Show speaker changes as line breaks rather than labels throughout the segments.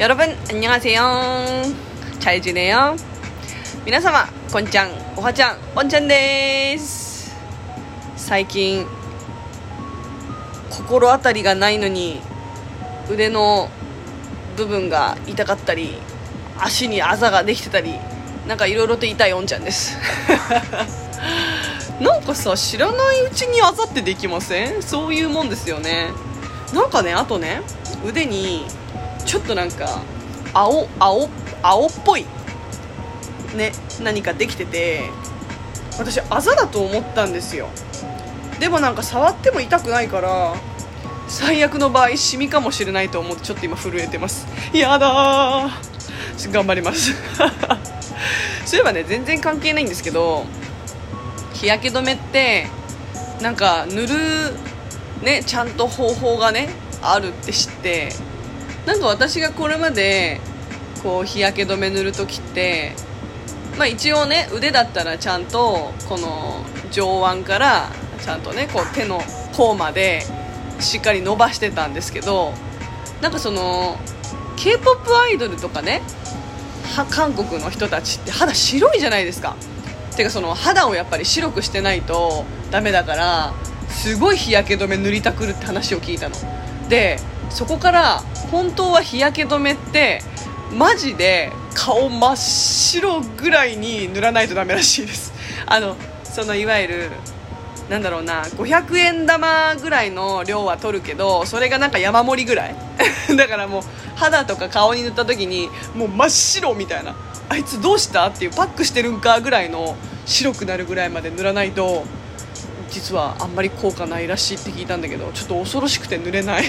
여러분 안녕하세요. 잘 지내요? 皆様こんちゃんおはちゃんおんちゃんです最近心当たりがないのに腕の部分が痛かったり足にあざができてたりなんかいろいろと痛いおんちゃんですなんかさ知らないうちにあざってできませんそういうもんですよねなんかねあとね腕に ちょっとなんか青青青っぽいね何かできてて私あざだと思ったんですよ。でもなんか触っても痛くないから最悪の場合シミかもしれないと思ってちょっと今震えてます。やだ頑張ります。そういえばね全然関係ないんですけど日焼け止めってなんか塗るねちゃんと方法がねあるって知ってなんか私がこれまでこう日焼け止め塗る時ってまあ一応ね腕だったらちゃんとこの上腕からちゃんとねこう手の甲までしっかり伸ばしてたんですけどなんかその k p o p アイドルとかね韓国の人たちって肌白いじゃないですか。てかその肌をやっぱり白くしてないとダメだからすごい日焼け止め塗りたくるって話を聞いたの。でそこから本当は日焼け止めってマジで顔真っ白ぐらいに塗らないとダメらしいです。あのそのいわゆるなんだろうな500円玉ぐらいの量は取るけどそれがなんか山盛りぐらい。だからもう肌とか顔に塗った時にもう真っ白みたいな。あいつどうしたっていうパックしてるんかぐらいの白くなるぐらいまで塗らないと実はあんまり効果ないらしいって聞いたんだけどちょっと恐ろしくて塗れない。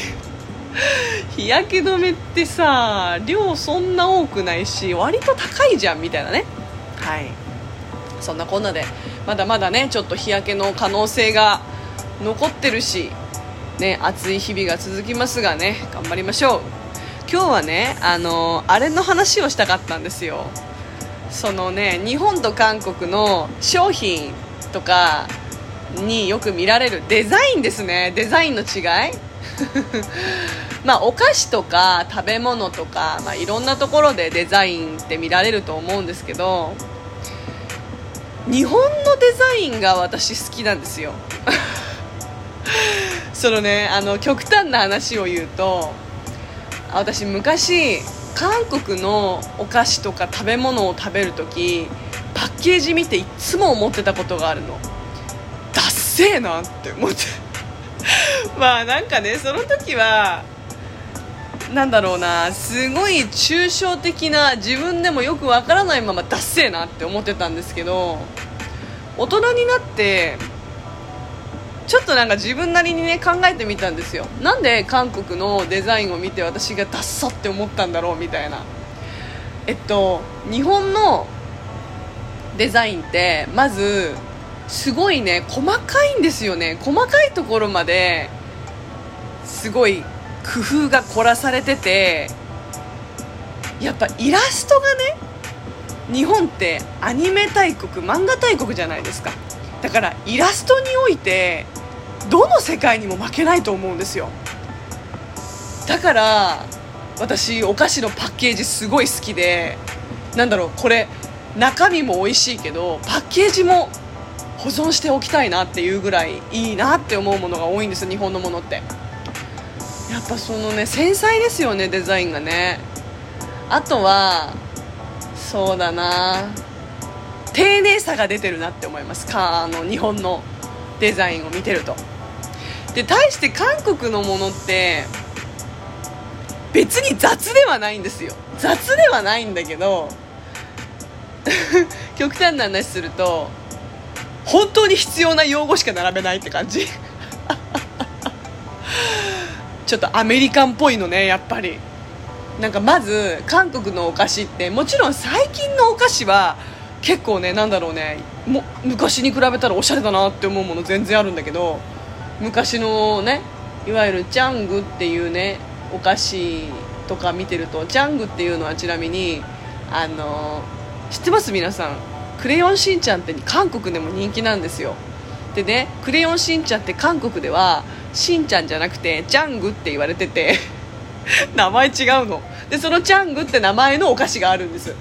日焼け止めってさ量そんな多くないし割と高いじゃんみたいなね。はい。そんなこんなでまだまだねちょっと日焼けの可能性が残ってるしね暑い日々が続きますがね頑張りましょう。今日はねあのあれの話をしたかったんですよ。そのね日本と韓国の商品とかによく見られるデザインですね。デザインの違い まあお菓子とか食べ物とか、まあ、いろんなところでデザインって見られると思うんですけど日本のデザインが私好きなんですよ。そのねあの極端な話を言うと私昔韓国のお菓子とか食べ物を食べる時パッケージ見ていつも思ってたことがあるの。ダッセーなって思って。まあなんかねその時はなんだろうなすごい抽象的な自分でもよくわからないままダッセーなって思ってたんですけど大人になってちょっとなんか自分なりにね考えてみたんですよ。なんで韓国のデザインを見て私がダッサって思ったんだろうみたいな。えっと日本のデザインってまずすごいね細かいんですよね。細かいところまですごい工夫が凝らされててやっぱイラストがね日本ってアニメ大国漫画大国じゃないですか。だからイラストにおいてどの世界にも負けないと思うんですよ。だから私お菓子のパッケージすごい好きでなんだろうこれ中身も美味しいけどパッケージも保存しておきたいなっていうぐらいいいなって思うものが多いんです日本のものって。やっぱそのね繊細ですよねデザインがね。あとはそうだな。丁寧さが出てるなって思います。かあの日本のデザインを見てると。で対して韓国のものって別に雑ではないんですよ。雑ではないんだけど 極端な話すると本当に必要な用語しか並べないって感じ。ちょっとアメリカンっぽいのねやっぱり。なんかまず韓国のお菓子ってもちろん最近のお菓子は結構ねなんだろうねも昔に比べたらおしゃれだなって思うもの全然あるんだけど昔のねいわゆるチャングっていうねお菓子とか見てるとチャングっていうのはちなみにあの知ってます？皆さん。クレヨンしんちゃんって韓国でも人気なんですよ。でねクレヨンしんちゃんって韓国ではしんちゃんじゃなくてジャングって言われてて 名前違うの。でそのチャングって名前のお菓子があるんです。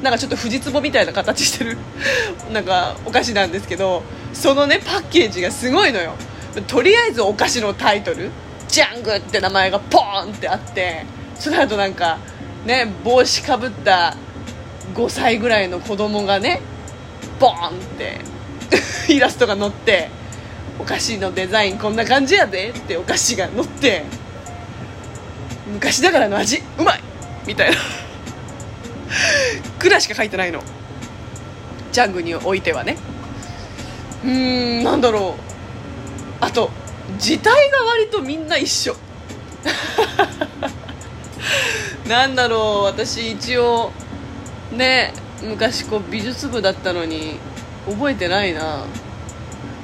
なんかちょっと藤壺みたいな形してる なんかお菓子なんですけどそのねパッケージがすごいのよ。とりあえずお菓子のタイトル「ジャング」って名前がポーンってあってその後なんかね帽子かぶった5歳ぐらいの子供がねボーンって イラストが載ってお菓子のデザインこんな感じやでってお菓子が載って昔ながらの味うまいみたいな。くらいしか書いてないの。ジャングにおいてはね。うーんなんだろう。あと字体が割とみんな一緒。なんだろう私一応ね昔こう美術部だったのに覚えてないな。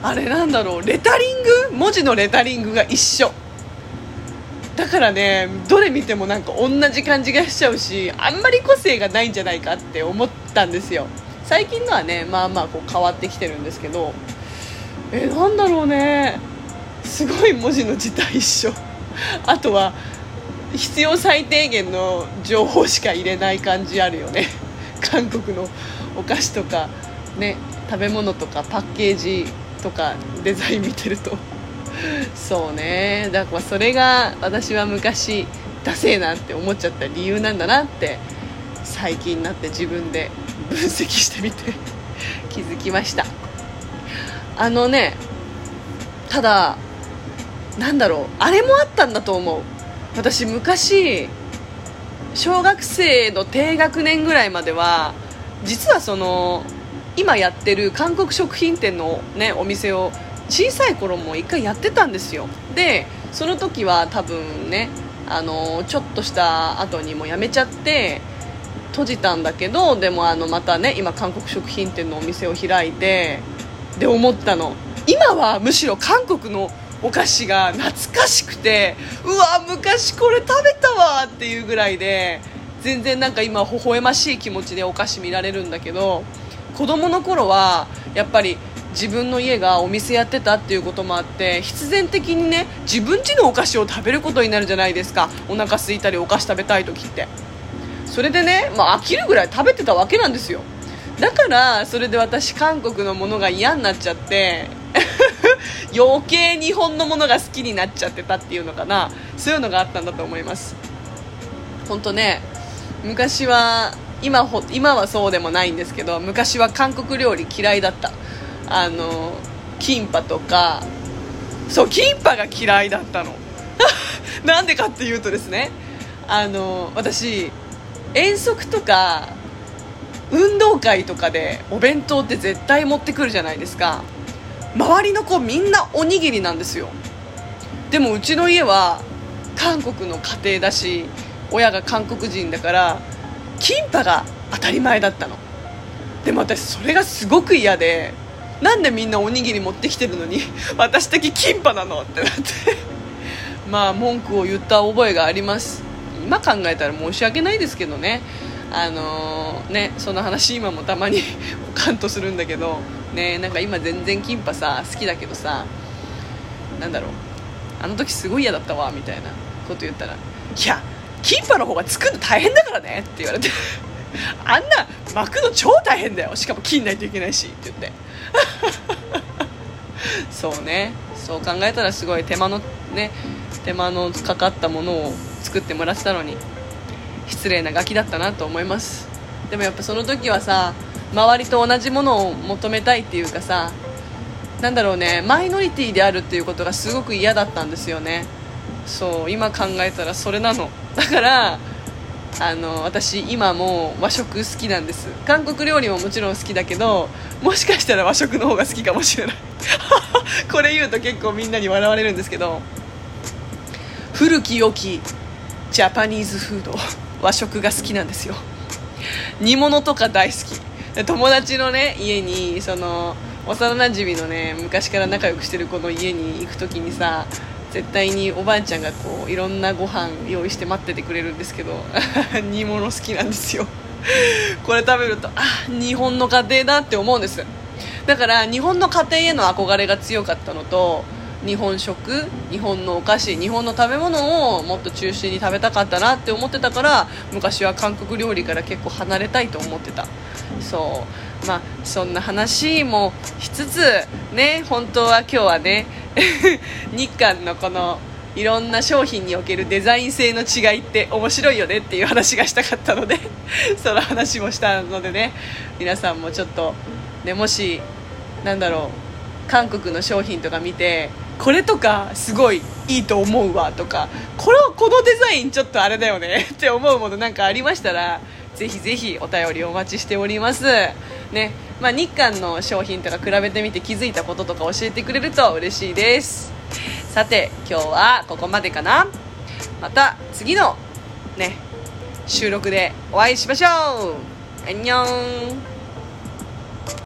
あれなんだろう。レタリング？文字のレタリングが一緒。だからねどれ見てもなんか同じ感じがしちゃうしあんまり個性がないんじゃないかって思ったんですよ。最近のはねまあまあこう変わってきてるんですけど。えなんだろうね。すごい文字の字体一緒。あとは必要最低限の情報しか入れない感じあるよね。韓国のお菓子とかね食べ物とかパッケージとかデザイン見てると。そうね。だからそれが私は昔ダセえなって思っちゃった理由なんだなって最近になって自分で分析してみて 気づきました。あのねただなんだろうあれもあったんだと思う。私昔小学生の低学年ぐらいまでは実はその今やってる韓国食品店の、ね、お店を小さい頃も一回やってたんですよ。でその時は多分ねあのちょっとした後にも辞めちゃって閉じたんだけどでもあのまたね今韓国食品店のお店を開いてで思ったの。今はむしろ韓国のお菓子が懐かしくてうわ昔これ食べたわっていうぐらいで全然なんか今微笑ましい気持ちでお菓子見られるんだけど子供の頃はやっぱり自分の家がお店やってたっていうこともあって必然的にね自分家のお菓子を食べることになるじゃないですか。お腹空いたりお菓子食べたい時って。それでね、まあ、飽きるぐらい食べてたわけなんですよ。だからそれで私韓国のものが嫌になっちゃって 余計日本のものが好きになっちゃってたっていうのかな。そういうのがあったんだと思います。本当ね昔は今ほ今はそうでもないんですけど昔は韓国料理嫌いだった。あのキンパとかそうキンパが嫌いだったの。なんでかっていうとですねあの私遠足とか運動会とかでお弁当って絶対持ってくるじゃないですか。周りの子みんなおにぎりなんですよ。でもうちの家は韓国の家庭だし親が韓国人だからキンパが当たり前だったの。でも私それがすごく嫌でなんでみんなおにぎり持ってきてるのに私だけキンパなの？ってなって。まあ文句を言った覚えがあります。今考えたら申し訳ないですけどね。あのー、ねその話今もたまに カンとするんだけどねなんか今全然キンパさ好きだけどさなんだろうあの時すごい嫌だったわみたいなこと言ったら「いやキンパの方が作るの大変だからね」って言われて あんな巻くの超大変だよしかも切んないといけないしって言って。そうね。そう考えたらすごい手間のね手間のかかったものを作ってもらってたのに。失礼なガキだったなと思います。でもやっぱその時はさ周りと同じものを求めたいっていうかさなんだろうねマイノリティであるっていうことがすごく嫌だったんですよね。そう今考えたらそれなの。だからあの私今も和食好きなんです。韓国料理ももちろん好きだけどもしかしたら和食の方が好きかもしれない。これ言うと結構みんなに笑われるんですけど。古き良きジャパニーズフード。和食が好きなんですよ。煮物とか大好き。友達のね家にその幼なじみのね昔から仲良くしてる子の家に行く時にさ絶対におばあちゃんがこういろんなご飯用意して待っててくれるんですけど 煮物好きなんですよ。これ食べるとあ日本の家庭だって思うんです。だから日本の家庭への憧れが強かったのと日本食日本のお菓子日本の食べ物をもっと中心に食べたかったなって思ってたから昔は韓国料理から結構離れたいと思ってた。そう。まあそんな話もしつつね本当は今日はね 日韓のこのいろんな商品におけるデザイン性の違いって面白いよねっていう話がしたかったので その話もしたのでね皆さんもちょっと、ね、もしなんだろう韓国の商品とか見てこれとかすごいいいと思うわとかこれこのデザインちょっとあれだよね って思うものなんかありましたらぜひぜひお便りお待ちしております。ねまあ、日韓の商品とか比べてみて気づいたこととか教えてくれると嬉しいです。さて今日はここまでかな。また次のね収録でお会いしましょう。アンニョン。